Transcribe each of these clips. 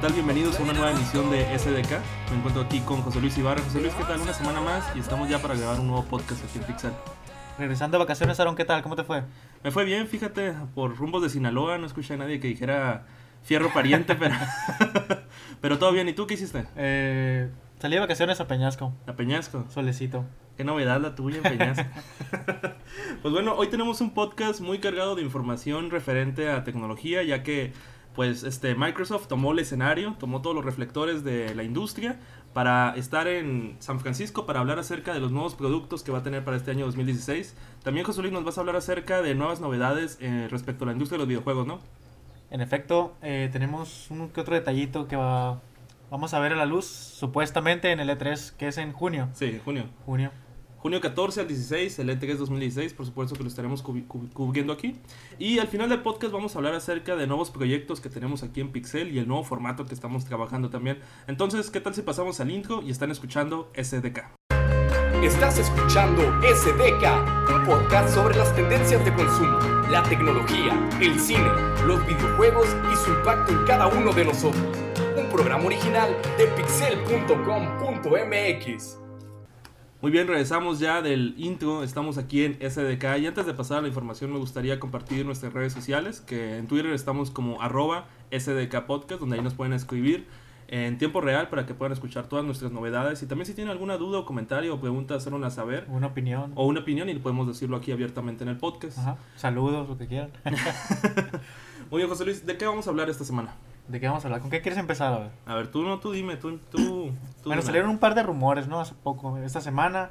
tal? Bienvenidos a una nueva emisión de SDK. Me encuentro aquí con José Luis Ibarra. José Luis, ¿qué tal? Una semana más y estamos ya para grabar un nuevo podcast aquí en Pixel. Regresando de vacaciones, Aaron, ¿qué tal? ¿Cómo te fue? Me fue bien, fíjate, por rumbos de Sinaloa. No escuché a nadie que dijera fierro pariente, pero, pero todo bien. ¿Y tú qué hiciste? Eh, salí de vacaciones a Peñasco. A Peñasco. Solecito. Qué novedad la tuya en Peñasco. pues bueno, hoy tenemos un podcast muy cargado de información referente a tecnología, ya que pues este Microsoft tomó el escenario, tomó todos los reflectores de la industria para estar en San Francisco para hablar acerca de los nuevos productos que va a tener para este año 2016. También José Luis nos vas a hablar acerca de nuevas novedades eh, respecto a la industria de los videojuegos, ¿no? En efecto, eh, tenemos un que otro detallito que va, vamos a ver a la luz supuestamente en el E3, que es en junio. Sí, junio. Junio. Junio 14 al 16, el E3 2016, por supuesto que lo estaremos cubriendo aquí. Y al final del podcast vamos a hablar acerca de nuevos proyectos que tenemos aquí en Pixel y el nuevo formato que estamos trabajando también. Entonces, ¿qué tal si pasamos al intro y están escuchando SDK? Estás escuchando SDK, un podcast sobre las tendencias de consumo, la tecnología, el cine, los videojuegos y su impacto en cada uno de nosotros. Un programa original de pixel.com.mx. Muy bien, regresamos ya del intro, estamos aquí en SDK y antes de pasar a la información me gustaría compartir nuestras redes sociales, que en Twitter estamos como arroba SDK Podcast, donde ahí nos pueden escribir en tiempo real para que puedan escuchar todas nuestras novedades y también si tienen alguna duda o comentario o pregunta, hacernos saber Una opinión. o una opinión y podemos decirlo aquí abiertamente en el podcast. Ajá. Saludos, lo que quieran. Muy bien, José Luis, ¿de qué vamos a hablar esta semana? ¿De qué vamos a hablar? ¿Con qué quieres empezar a ver? A ver, tú no, tú dime, tú, tú, tú Bueno, salieron un par de rumores, ¿no? Hace poco, esta semana.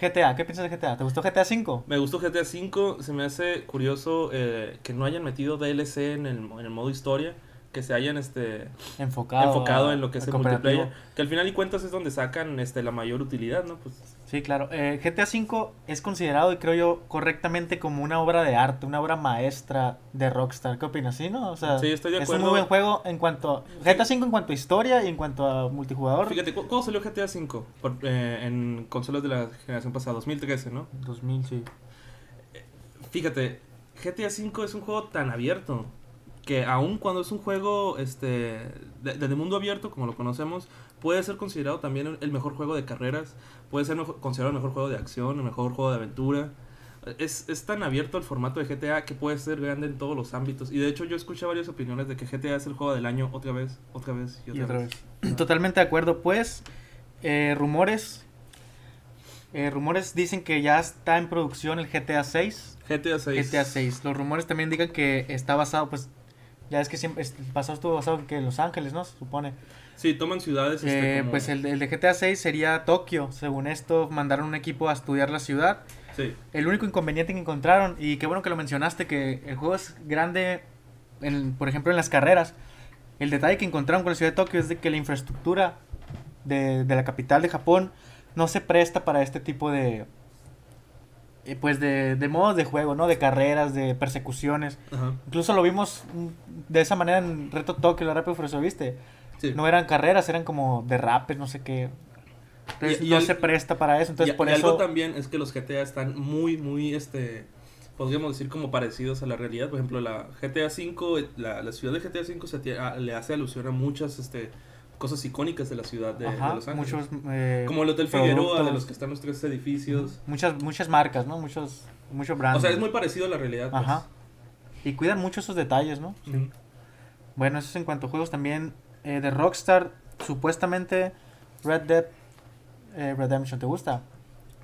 GTA, ¿qué piensas de GTA? ¿Te gustó GTA 5? Me gustó GTA V, se me hace curioso eh, que no hayan metido DLC en el, en el modo historia, que se hayan este Enfocado. enfocado en lo que es el multiplayer, que al final y cuentas es donde sacan este la mayor utilidad, ¿no? Pues Sí, claro. Eh, GTA V es considerado, y creo yo, correctamente como una obra de arte, una obra maestra de Rockstar. ¿Qué opinas? Sí, ¿no? O sea, Sí, estoy de es un acuerdo. muy buen juego en cuanto... GTA V en cuanto a historia y en cuanto a multijugador. fíjate, ¿cu- ¿cuándo salió GTA V? Por- eh, en consolas de la generación pasada, 2013, ¿no? 2000, sí. Fíjate, GTA V es un juego tan abierto que aun cuando es un juego este de, de mundo abierto como lo conocemos, puede ser considerado también el- mejor juego de carreras, puede ser mejor- considerado el mejor juego de acción, el mejor juego de aventura. Es, es tan abierto el formato de GTA que puede ser grande en todos los ámbitos. Y de hecho yo escuché varias opiniones de que GTA es el juego del año otra vez, otra vez y otra, Y otra vez. vez. Totalmente de acuerdo. Pues, eh, rumores... eh, rumores dicen que ya está en producción el GTA 6. GTA 6. GTA 6. Los rumores también digan que está basado, pues... Ya es que siempre es- pasado estuvo basado en que en Los Ángeles, ¿no? Se supone. Sí, toman ciudades. este, Eh, como- Pues el, el de GTA 6 sería Tokio. Según esto, mandaron un equipo a estudiar la ciudad. Sí. El único inconveniente que encontraron, y qué bueno que lo mencionaste, que el juego es grande, en, por ejemplo, en las carreras. El detalle que encontraron con la ciudad de Tokio es de que la infraestructura de, de la capital de Japón no se presta para este tipo de, pues de, de modos de juego, ¿no? De carreras, de persecuciones. Ajá. Incluso lo vimos mm, de esa manera en Reto Tokio, la Rápido Furioso, ¿viste? Sí. No eran carreras, eran como derrapes, no sé qué. Entonces Y- y no al- se presta para eso, entonces y, por y eso... algo también es que los GTA están muy, muy, este, podríamos decir como parecidos a la realidad. Por ejemplo, la GTA V, la, la ciudad de GTA V se tie- a- le hace alusión a muchas, este, cosas icónicas de la ciudad de, Los Ángeles. muchos eh, como el Hotel Figueroa, de los que están los tres edificios. muchas muchas marcas, ¿no? Muchos muchos brands. O sea, es muy parecido a la realidad. pues. Ajá. Y cuidan mucho esos detalles, ¿no? Ujú. Bueno, eso es en cuanto a juegos también eh, de Rockstar, supuestamente Red Dead eh, Redemption, ¿te gusta? ¿Va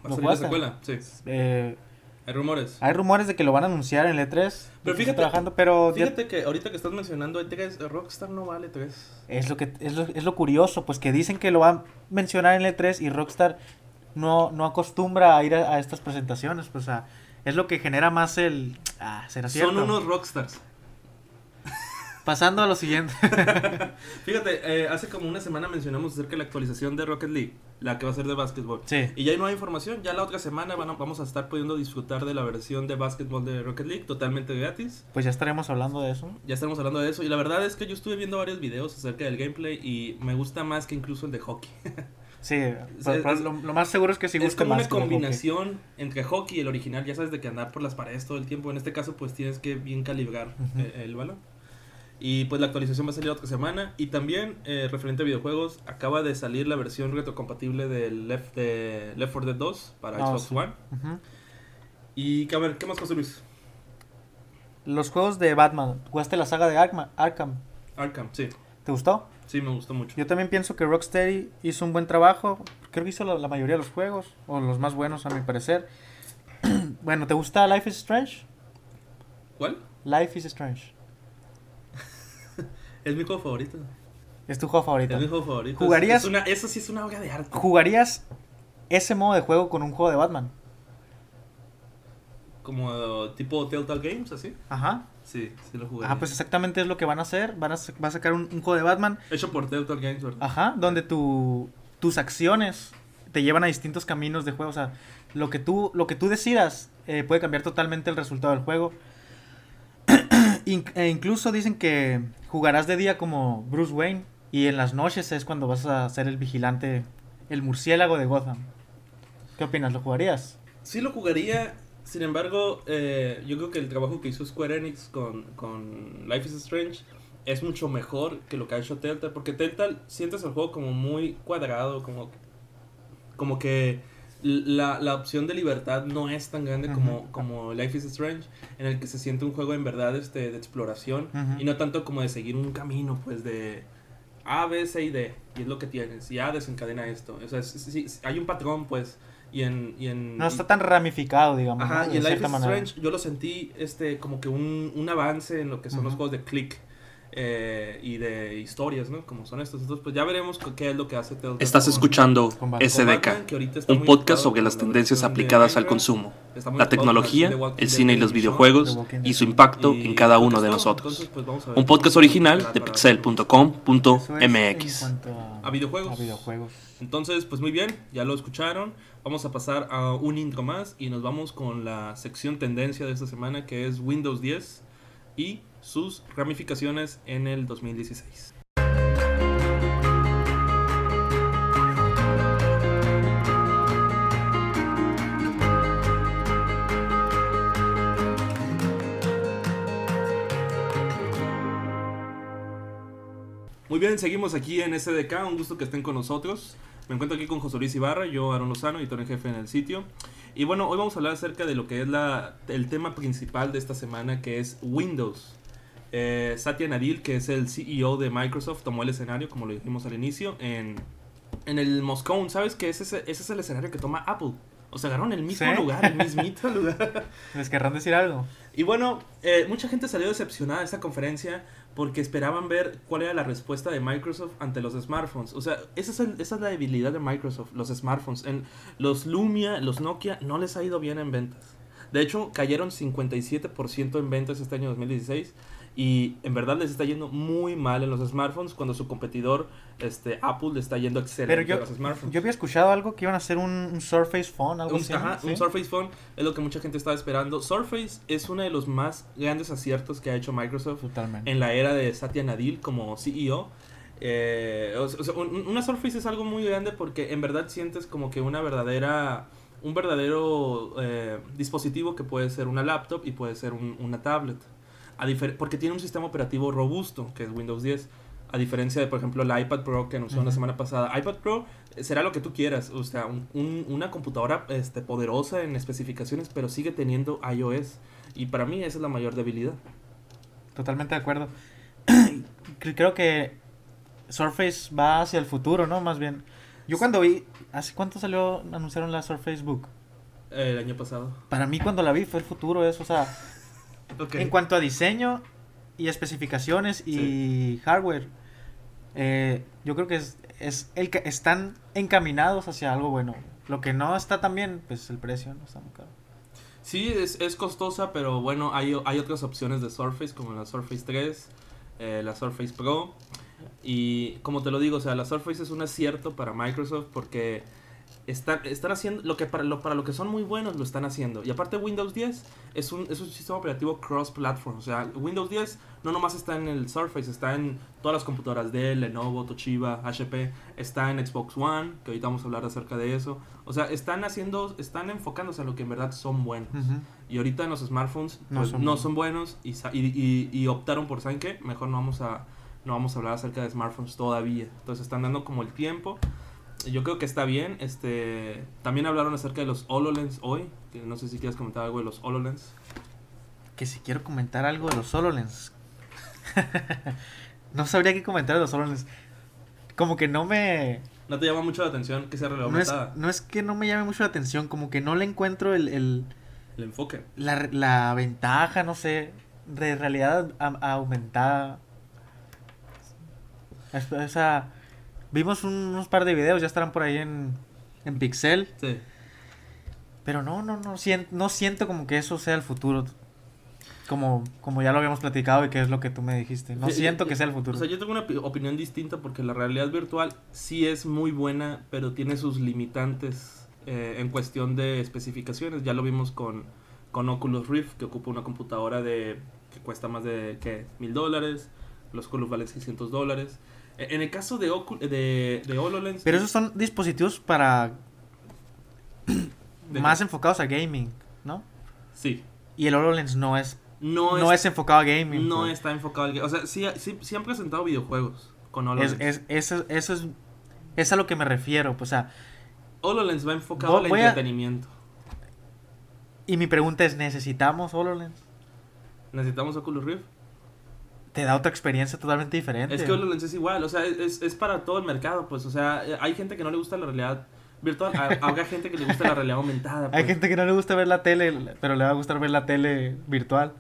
a ¿Lo salir la secuela? Sí. Eh, Hay rumores. Hay rumores de que lo van a anunciar en el E3. Pero fíjate- trabajando, pero ya- Fíjate que ahorita que estás mencionando E3, Rockstar no vale 3. es lo que es lo, es lo curioso, pues que dicen que lo van a mencionar en el E3 y Rockstar no, no acostumbra a ir a, a estas presentaciones, pues sea, es lo que genera más el ah, será cierto. Son unos Rockstars. Pasando a lo siguiente. Fíjate, eh, hace como una semana mencionamos acerca de la actualización de Rocket League, la que va a ser de básquetbol. sí. Y ya hay nueva información, ya la otra semana van a- vamos a estar pudiendo disfrutar de la versión de básquetbol de Rocket League totalmente gratis. Pues ya estaremos hablando de eso. Ya estaremos hablando de eso y la verdad es que yo estuve viendo varios videos acerca del gameplay y me gusta más que incluso el de hockey. Sí, lo, lo más seguro es que sí es como más una hockey. combinación entre hockey y el original, ya sabes de que andar por las paredes todo el tiempo, en este caso pues tienes que bien calibrar eh, el balón. Y pues la actualización va a salir otra semana. Y también, eh, referente a videojuegos, acaba de salir la versión retrocompatible del Left, de Left 4 Dead 2 para Ah, Xbox sí. One. Y a ver, ¿qué más José Luis? Los juegos de Batman, ¿jugaste la saga de Arkham? Arkham? Arkham, sí. ¿Te gustó? Sí, me gustó mucho. Yo también pienso que Rocksteady hizo un buen trabajo. Creo que hizo la, la mayoría de los juegos, o los más buenos a mi parecer. bueno, ¿te gusta Life is Strange? ¿Cuál? Life is Strange. Es mi juego favorito. Es tu juego favorito. Es mi juego favorito. ¿Jugarías- Es una, eso sí es una obra de arte. ¿Jugarías ese modo de juego con un juego de Batman? Como eh, tipo Telltale Games, así. Ajá. Sí, sí lo jugaría. Ah, pues exactamente es lo que van a hacer. Van a, va a sacar un, un juego de Batman. Hecho por Telltale Games, ¿verdad? Ajá. Donde tu, tus acciones te llevan a distintos caminos de juego. O sea, lo que tú, lo que tú decidas eh, puede cambiar totalmente el resultado del juego. In- e incluso dicen que jugarás de día como Bruce Wayne. Y en las noches es cuando vas a ser el vigilante, el murciélago de Gotham. ¿Qué opinas? ¿Lo jugarías? Sí lo jugaría, sin embargo, eh, yo creo que el trabajo que hizo Square Enix con, con Life is Strange es mucho mejor que lo que ha hecho Telltale, porque Telltale sientes el juego como muy cuadrado, como, como que la, la opción de libertad no es tan grande como, como Life is Strange, en el que se siente un juego en verdad este, de exploración y no tanto como de seguir un camino, pues de A, B, C y D, y es lo que tienes, y A desencadena esto, o sea, es- hay un patrón, pues, y en... Y en No está tan ramificado, digamos. Ajá, ¿no? y en Life is manera. Strange yo lo sentí este como que un, un avance en lo que son los juegos de click eh, y de historias, ¿no? Como son estos. Entonces, pues ya veremos qué es lo que hace Telltale Estás con- escuchando Con Batman. con SDK, un podcast sobre las la tendencias aplicadas al consumo, la tecnología, el cine y los videojuegos y su impacto y en cada uno de nosotros. Entonces, pues, vamos a ver Un podcast original de pixel.com.mx. a, A videojuegos. a videojuegos. Entonces, pues muy bien, ya lo escucharon. Vamos a pasar a un intro más y nos vamos con la sección tendencia de esta semana que es Windows 10 y sus ramificaciones en el 2016. Muy bien, seguimos aquí en SDK, un gusto que estén con nosotros. Me encuentro aquí con José Luis Ibarra, yo Aaron Lozano, editor en jefe en el sitio. Y bueno, hoy vamos a hablar acerca de lo que es la, el tema principal de esta semana, que es Windows. Eh, Satya Nadella, que es el CEO de Microsoft, tomó el escenario, como lo dijimos al inicio, en, en el Moscone. ¿Sabes que ese, ese es el escenario que toma Apple? O sea, agarraron el mismo ¿Sí? lugar, el mismito lugar. ¿Les querrán decir algo? Y bueno, eh, mucha gente salió decepcionada de esta conferencia porque esperaban ver cuál era la respuesta de Microsoft ante los smartphones. O sea, esa es, el- esa es la debilidad de Microsoft, los smartphones. En los Lumia, los Nokia, no les ha ido bien en ventas. De hecho, cayeron 57% en ventas este año 2016 y en verdad les está yendo muy mal en los smartphones cuando su competidor, este, Apple, le está yendo excelente Pero yo, a los smartphones. yo había escuchado algo que iban a hacer un, un Surface Phone, algo Un, así. ajá, ¿sí? un Surface Phone es lo que mucha gente estaba esperando. Surface es uno de los más grandes aciertos que ha hecho Microsoft Totalmente. en la era de Satya Nadella como CEO. Eh, o, sea, una Surface es algo muy grande porque en verdad sientes como que una verdadera un verdadero eh, dispositivo que puede ser una laptop y puede ser un- una tablet. A porque tiene un sistema operativo robusto, que es Windows 10. A diferencia de, por ejemplo, la iPad Pro que anunció la Ujú. semana pasada. iPad Pro eh, será lo que tú quieras. O sea, un- un- una computadora este, poderosa en especificaciones, pero sigue teniendo iOS. Y para mí esa es la mayor debilidad. Totalmente de acuerdo. Cre- Creo que Surface va hacia el futuro, ¿no? Más bien. Yo cuando vi, ¿hace cuánto salió, anunciaron la Surface Book? El año pasado. Para mí cuando la vi fue el futuro eso, o sea, En cuanto a diseño y especificaciones y hardware, eh, yo creo que es, es el que están encaminados hacia algo bueno. Lo que no está tan bien, pues el precio no está muy caro. Sí, es, es costosa, pero bueno, hay, hay otras opciones de Surface, como la Surface 3, eh, la Surface Pro. Y como te lo digo, o sea, la Surface es un acierto para Microsoft porque están, están haciendo lo que para lo, para lo que son muy buenos lo están haciendo. Y aparte Windows 10 es un, es un sistema operativo cross-platform. O sea, Windows 10 no nomás está en el Surface, está en todas las computadoras Dell, Lenovo, Toshiba, HP, está en Xbox One, que ahorita vamos a hablar acerca de eso. O sea, están haciendo, están enfocándose a lo que en verdad son buenos. Y ahorita en los smartphones No pues, son no, son buenos y, y, y- y optaron por, ¿saben qué? Mejor no vamos a no vamos a hablar acerca de smartphones todavía. Entonces están dando como el tiempo. Yo creo que está bien. Este, también hablaron acerca de los HoloLens hoy. que no sé si quieres comentar algo de los HoloLens. Que si quiero comentar algo de los HoloLens. no sabría qué comentar de los HoloLens. Como que no me... ¿No te llama mucho la atención que sea realidad No es, aumentada? no es que no me llame mucho la atención, como que no le encuentro el, el- El enfoque. la, la ventaja, no sé, de realidad a- aumentada. Es- O sea, vimos un- unos par de videos, ya estarán por ahí en, en Pixel, Sí. pero no, no, no, sien- no siento como que eso sea el futuro. Como, como ya lo habíamos platicado y que es lo que tú me dijiste. No Sí, siento y- que sea el futuro. O sea, yo tengo una opi- opinión distinta porque la realidad virtual sí es muy buena, pero tiene sus limitantes eh, en cuestión de especificaciones. Ya lo vimos con, con Oculus Rift, que ocupa una computadora de que cuesta más de ¿qué? mil dólares. Los Oculus valen 600 dólares. Eh, En el caso de, Ocu- de, de HoloLens... Pero esos son dispositivos para ¿de más qué? enfocados a gaming, ¿no? Sí. Y el HoloLens no es, No, no es, es enfocado a gaming. no pues. está enfocado al... ga- O sea, sí, sí, sí han presentado videojuegos con HoloLens. Es, es, eso, eso es, es a lo que me refiero, pues, o sea, HoloLens va enfocado al a- entretenimiento. y mi pregunta es, ¿necesitamos HoloLens? ¿Necesitamos Oculus Rift? Te da otra experiencia totalmente diferente. Es que HoloLens es igual, o sea, es, es para todo el mercado, pues, o sea, hay gente que no le gusta la realidad virtual, ha- habrá gente que le gusta la realidad aumentada, Hay pues. gente que no le gusta ver la tele, pero le va a gustar ver la tele virtual.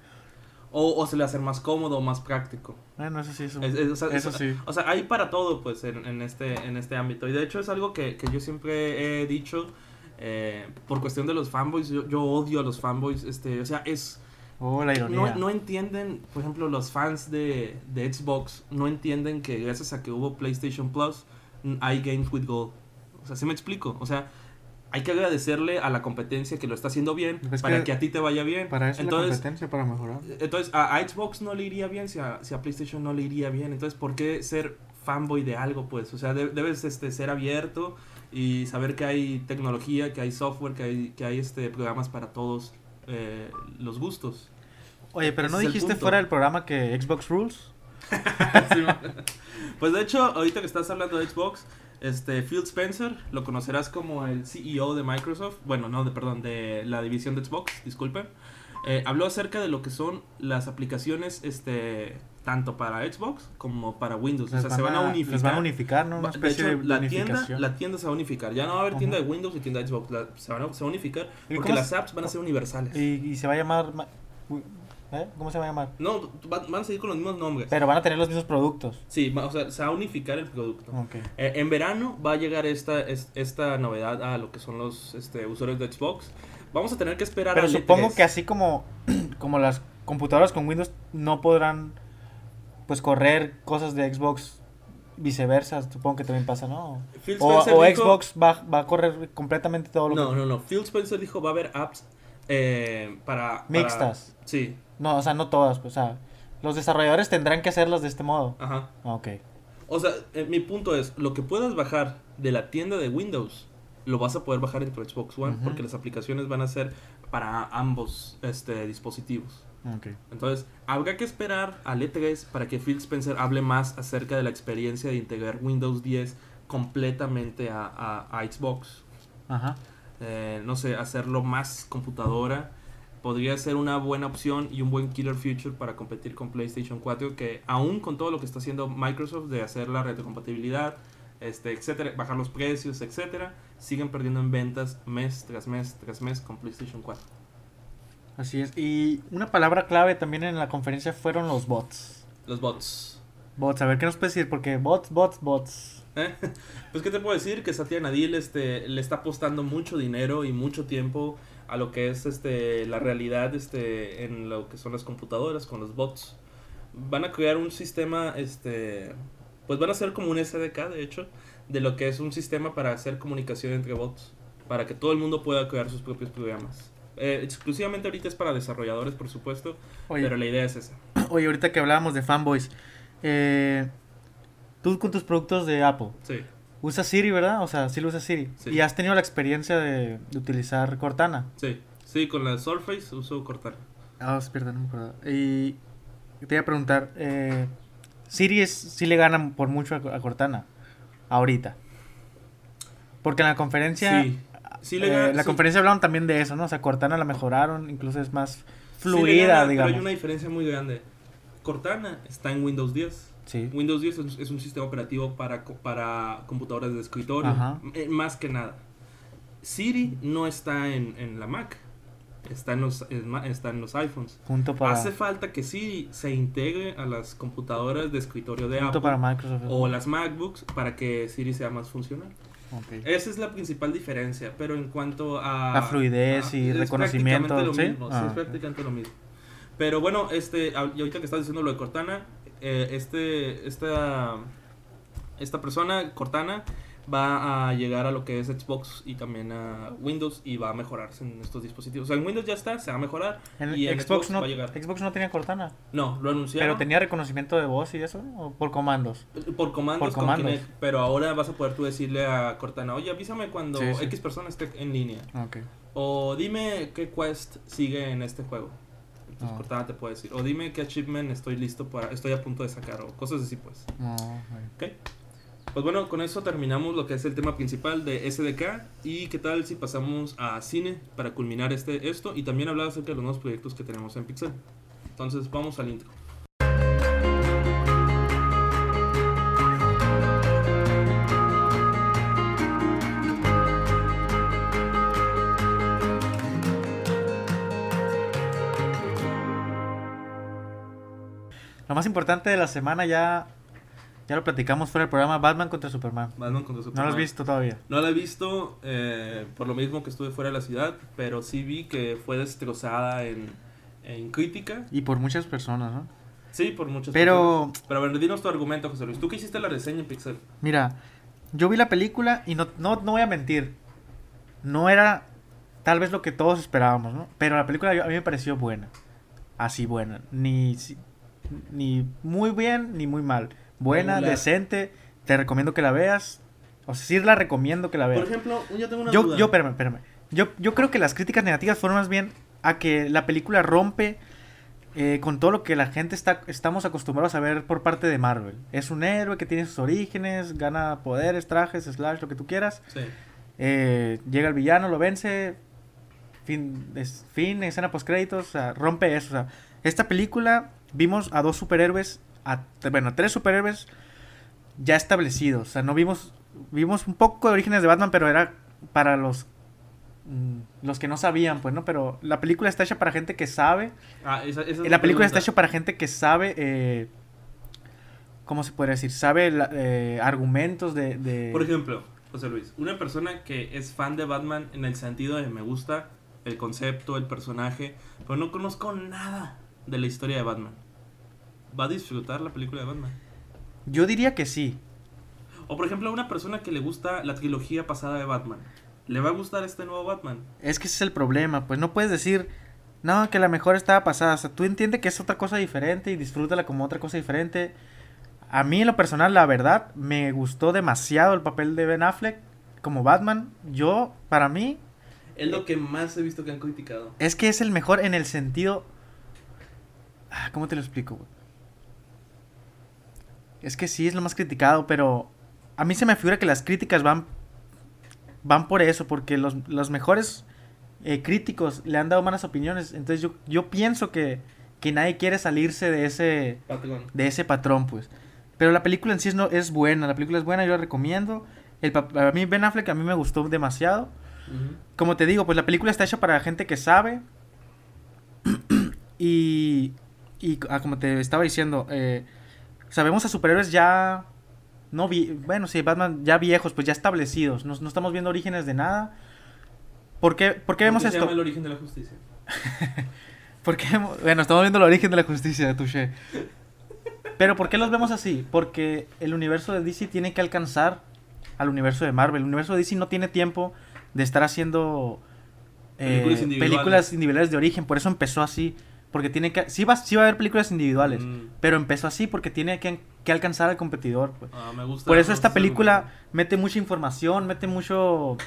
o, o se le hace más cómodo más práctico. Bueno, eso sí es un- Es- es- o sea, Eso es- sí. O sea, hay para todo, pues, en, en este, en este ámbito. Y de hecho es algo que, que yo siempre he dicho, eh, por cuestión de los fanboys, yo, yo odio a los fanboys, este, o sea, es... Oh, la ironía. No, no entienden, por ejemplo, los fans de, de Xbox no entienden que gracias a que hubo PlayStation Plus, hay Games with Gold. O sea, ¿sí me explico? O sea, hay que agradecerle a la competencia que lo está haciendo bien Es para que que, a ti te vaya bien. Para eso es la entonces, competencia, para mejorar. entonces a, a Xbox no le iría bien si a, si a PlayStation no le iría bien. Entonces, ¿por qué ser fanboy de algo? Pues, o sea, de- debes este, ser abierto y saber que hay tecnología, que hay software, que hay, que hay este, programas para todos eh, los gustos. Oye, pero ¿no Ese dijiste punto. fuera del programa que Xbox Rules? Sí, pues de hecho, ahorita que estás hablando de Xbox, este Phil Spencer, lo conocerás como el CEO de Microsoft, bueno, no, de perdón, de la división de Xbox, disculpen. Eh, habló acerca de lo que son las aplicaciones este tanto para Xbox como para Windows, o sea, se van a unificar. Les van a unificar, ¿no? Una de hecho, de, la tienda, la tienda se va a unificar. Ya no va a haber tienda de Windows y tienda de Xbox. la- se, van a, se va a unificar ¿Y porque las apps van a ser universales. Y, y se va a llamar... ¿eh? ¿Cómo se va a llamar? No, va- van a seguir con los mismos nombres. Pero van a tener los mismos productos. Sí, va- o sea, se va a unificar el producto. Ok. Eh, en verano va a llegar esta, es- esta novedad a lo que son los este, usuarios de Xbox. Vamos a tener que esperar Pero al supongo E3. que así como, como las computadoras con Windows no podrán pues correr cosas de Xbox viceversa, supongo que también pasa, ¿no? O, Spencer o dijo- Xbox va, va a correr completamente todo lo No, que... no, no. Phil Spencer dijo va a haber apps eh, para, para- Mixtas. Sí, No, o sea, no todas, pues, o sea, los desarrolladores tendrán que hacerlas de este modo. ajá. Ah, Ok. O sea, eh, mi punto es, lo que puedas bajar de la tienda de Windows, lo vas a poder bajar en tu Xbox One, porque las aplicaciones van a ser para ambos este, dispositivos. Ok. Entonces, habrá que esperar al E3 para que Phil Spencer hable más acerca de la experiencia de integrar Windows 10 completamente a, a- a Xbox. Ajá. Eh, no sé, hacerlo más computadora. Podría ser una buena opción y un buen killer feature para competir con PlayStation 4, que aún con todo lo que está haciendo Microsoft de hacer la retrocompatibilidad, este, etcétera, bajar los precios, etcétera, siguen perdiendo en ventas mes tras mes tras mes con PlayStation 4. Así es. Y una palabra clave también en la conferencia fueron los bots. Los bots. Bots, a ver qué nos puedes decir, porque bots, bots, bots. ¿Eh? Pues qué te puedo decir que Satya Nadil este, le está apostando mucho dinero y mucho tiempo a lo que es este la realidad este en lo que son las computadoras con los bots. Van a crear un sistema este pues van a ser como un SDK de hecho de lo que es un sistema para hacer comunicación entre bots para que todo el mundo pueda crear sus propios programas. Eh, exclusivamente ahorita es para desarrolladores, por supuesto, Oye, pero la idea es esa. oye, ahorita que hablábamos de fanboys, eh, tú con tus productos de Apple, Sí. Usas Siri, ¿verdad? O sea, sí lo usas Siri. Sí. Y has tenido la experiencia de, de utilizar Cortana. Sí. Sí, con la Surface uso Cortana. Ah, es verdad, no me acuerdo. Y te iba a preguntar, eh, Siri es, sí le gana por mucho a, a Cortana, ahorita. Porque en la conferencia, Sí. Sí le eh, la conferencia hablaron también de eso, ¿no? O sea, Cortana la mejoraron, incluso es más fluida, digamos. Pero hay una diferencia muy grande. Cortana está en Windows 10. Sí. Windows 10 es, es un sistema operativo para, para computadoras de escritorio, Ajá. eh, más que nada. Siri no está en, en la Mac, está en, los, está en los iPhones. Punto para, Hace falta que Siri se integre a las computadoras de escritorio de punto Apple para Microsoft. o las MacBooks para que Siri sea más funcional. Esa es la principal diferencia, pero en cuanto a... La fluidez y es reconocimiento, prácticamente ¿sí? Ah, es ok. prácticamente lo mismo. Pero bueno, este, y ahorita que estás diciendo lo de Cortana, eh, este, esta, esta persona, Cortana, va a llegar a lo que es Xbox y también a Windows y va a mejorarse en estos dispositivos. O sea, en Windows ya está, se va a mejorar En y en Xbox, Xbox, no, va a llegar. Xbox no tenía Cortana, No, lo anunciaron. pero tenía reconocimiento de voz y eso, o por comandos. Por comandos, Por con comandos. Kinect, pero ahora vas a poder tú decirle a Cortana, oye, avísame cuando Sí, sí. X persona esté en línea. O dime qué quest sigue en este juego. Entonces Ah. Cortana te puede decir. O dime qué achievement estoy listo para, estoy a punto de sacar. O cosas así pues. No, ok. ¿Ok? Pues bueno, con eso terminamos lo que es el tema principal de SDK. Y qué tal si pasamos a cine para culminar este, esto. Y también hablar acerca de los nuevos proyectos que tenemos en Pixel. Entonces vamos al intro. Lo más importante de la semana ya, ya lo platicamos fuera del programa, Batman contra Superman. Batman contra No lo Superman. has visto todavía. No la he visto eh, por lo mismo que estuve fuera de la ciudad, pero sí vi que fue destrozada en, en crítica. Y por muchas personas, ¿no? Sí, por muchas Pero- personas. Pero a ver, dinos tu argumento, José Luis. Tú que hiciste la reseña en Pixel. Mira, yo vi la película y no, no, no voy a mentir. No era tal vez lo que todos esperábamos, ¿no? Pero la película a mí me pareció buena. Así buena. Ni, ni muy bien ni muy mal. Buena, Regular. decente. Te recomiendo que la veas. O sea, sí la recomiendo que la veas. Por ejemplo, yo tengo una yo, duda. yo, espérame, espérame. Yo, yo creo que las críticas negativas fueron más bien a que la película rompe eh, con todo lo que la gente está, estamos acostumbrados a ver por parte de Marvel. Es un héroe que tiene sus orígenes, gana poderes, trajes, slash, lo que tú quieras. Sí. Eh, llega el villano, lo vence. Fin, es, fin escena post créditos, o sea, rompe eso. O sea, esta película vimos a dos superhéroes, a, bueno, a tres superhéroes ya establecidos. O sea, no vimos, vimos un poco de orígenes de Batman, pero era para los mm, los que no sabían, pues, ¿no? Pero la película está hecha para gente que sabe. Ah, esa, esa es La película está hecha para gente que sabe, eh, ¿cómo se podría decir? Sabe la- eh, argumentos de, de- Por ejemplo, José Luis, una persona que es fan de Batman en el sentido de me gusta el concepto, el personaje, pero no conozco nada de la historia de Batman. ¿Va a disfrutar la película de Batman? Yo diría que sí. O por ejemplo, a una persona que le gusta la trilogía pasada de Batman, ¿le va a gustar este nuevo Batman? Es que ese es el problema, pues no puedes decir, no, que la mejor estaba pasada. O sea, tú entiendes que es otra cosa diferente y disfrútala como otra cosa diferente. A mí, en lo personal, la verdad, me gustó demasiado el papel de Ben Affleck como Batman. Yo, para mí, Es lo que más he visto que han criticado. es que es el mejor en el sentido... Ah, ¿Cómo te lo explico? güey? Es que sí, es lo más criticado, pero a mí se me figura que las críticas van, van por eso, porque los, los mejores eh, críticos le han dado malas opiniones. Entonces yo, yo pienso que, que nadie quiere salirse de ese, Patrón. de ese patrón, pues. Pero la película en sí es, no, es buena, la película es buena, yo la recomiendo. El, a mí Ben Affleck a mí me gustó demasiado. Como te digo, pues la película está hecha para gente que sabe. y, y ah, como te estaba diciendo, eh, sabemos a superhéroes ya... No vi bueno, sí, Batman ya viejos, pues ya establecidos. No, no estamos viendo orígenes de nada. ¿Por qué, por qué vemos ¿Por se esto? llama el origen de la justicia? ¿Por qué? Bueno, estamos viendo el origen de la justicia, Touché. Pero ¿por qué los vemos así? Porque el universo de DC tiene que alcanzar al universo de Marvel. El universo de DC no tiene tiempo de estar haciendo eh, Películas individuales. películas individuales de origen. Por eso empezó así. Porque tiene que... Sí va, sí va a haber películas individuales. Mm. Pero empezó así porque tiene que, que alcanzar al competidor. pues. Ah, me gusta. Por eso esta película mete mucha información, mete mucho...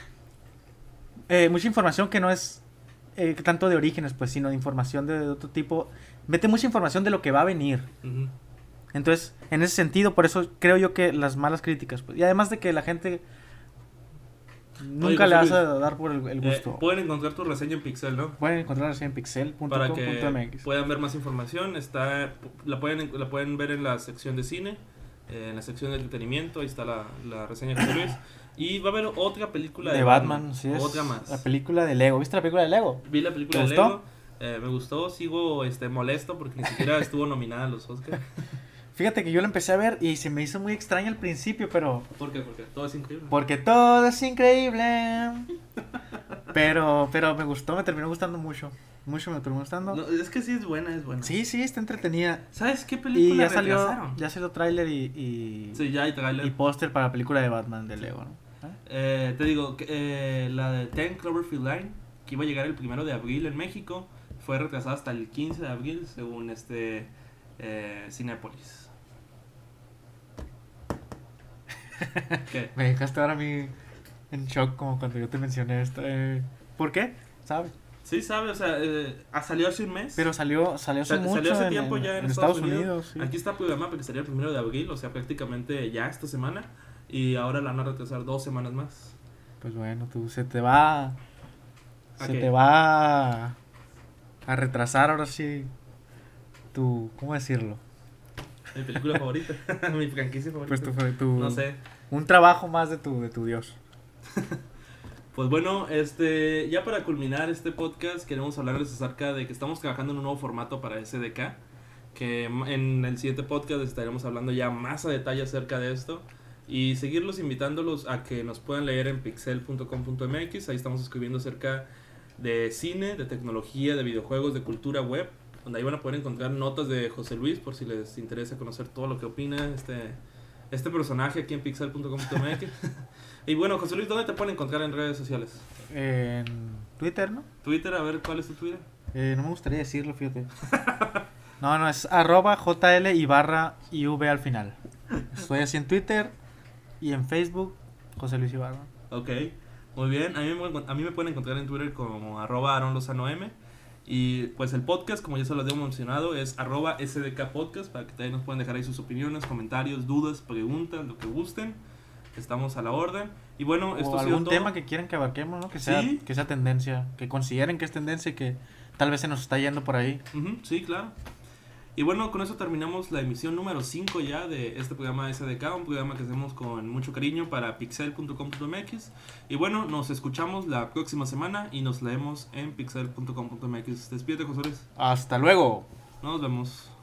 eh, mucha información que no es eh, tanto de orígenes, pues, sino de información de, otro tipo. Mete mucha información de lo que va a venir. Entonces, en ese sentido, por eso creo yo que las malas críticas. Pues, y además de que la gente nunca José le vas Luis, a dar por el, el Eh, gusto. pueden encontrar tu reseña en Pixel, ¿no? Pueden encontrarla así en Para que pixel.com.mx. puedan ver más información, está la pueden la pueden ver en la sección de cine, eh, en la sección de entretenimiento, ahí está la, la reseña de José Luis. Y va a haber otra película de, De Batman, sí es. Otra más. La película de Lego. ¿Viste la película de Lego? Vi la película ¿Te de gustó? Lego, eh, me gustó, sigo este molesto porque ni siquiera estuvo nominada a los Oscars. Fíjate que yo la empecé a ver y se me hizo muy extraña al principio, pero ¿Por qué? Porque todo es increíble. Porque todo es increíble. Pero, pero me gustó, me terminó gustando mucho. Mucho me terminó gustando. No, es que sí es buena, es buena. Sí, sí, está entretenida. ¿Sabes qué Y película ya salió, ya salió tráiler y, y, Sí, ya hay trailer. y póster para la película de Batman de Lego, ¿no? ¿Eh? Eh, te digo, eh, la de 10 Cloverfield Line, que iba a llegar el primero de abril en México, fue retrasada hasta el 15 de abril, según este eh, Cinépolis. ¿Qué? Me dejaste ahora a mí en shock como cuando yo te mencioné esto. eh, ¿Por qué? ¿Sabes? Sí, sabe, o sea, eh, ah, salió hace un mes. Pero salió, salió hace Sa- mucho salió hace tiempo en- ya en, en Estados Unidos. sí. Aquí está programado porque sería el primero de abril, o sea, prácticamente ya esta semana. Y ahora la van a retrasar dos semanas más. Pues bueno, tú se te va. Se te va a retrasar ahora sí. Tu. ¿Cómo decirlo? Mi película favorita, mi franquicia favorita. Pues tu, No sé. Un trabajo más de tu, de tu Dios. Pues bueno, este, ya para culminar este podcast queremos hablarles acerca de que estamos trabajando en un nuevo formato para SDK, que en el siguiente podcast estaremos hablando ya más a detalle acerca de esto y seguirlos invitándolos a que nos puedan leer en pixel.com.mx, ahí estamos escribiendo acerca de cine, de tecnología, de videojuegos, de cultura web, donde ahí van a poder encontrar notas de José Luis por si les interesa conocer todo lo que opina este, este personaje aquí en pixel.com.mx. y bueno, José Luis, ¿dónde te pueden encontrar en redes sociales? En Twitter, ¿no? Twitter, a ver cuál es tu Twitter. Eh, no me gustaría decirlo, fíjate. No, no, es arroba JL y barra IV al final. Estoy así en Twitter y en Facebook, José Luis Ibarra. Ok, muy bien. A mí, a mí me pueden encontrar en Twitter como arroba Aaron Lozano M. Y pues el podcast, como ya se los hemos mencionado, es arroba SDK Podcast para que también nos puedan dejar ahí sus opiniones, comentarios, dudas, preguntas, lo que gusten. Estamos a la orden. Y bueno, esto O ha sido algún todo. tema que quieran que abarquemos, ¿no? Que sea, Sí. que sea tendencia, que consideren que es tendencia y que tal vez se nos está yendo por ahí. Ujú, sí, claro. Y bueno, con eso terminamos la emisión número 5 ya de este programa SDK, un programa que hacemos con mucho cariño para pixel.com.mx. Y bueno, nos escuchamos la próxima semana y nos leemos en pixel.com.mx. Despídete, José Luis. Hasta luego. Nos vemos.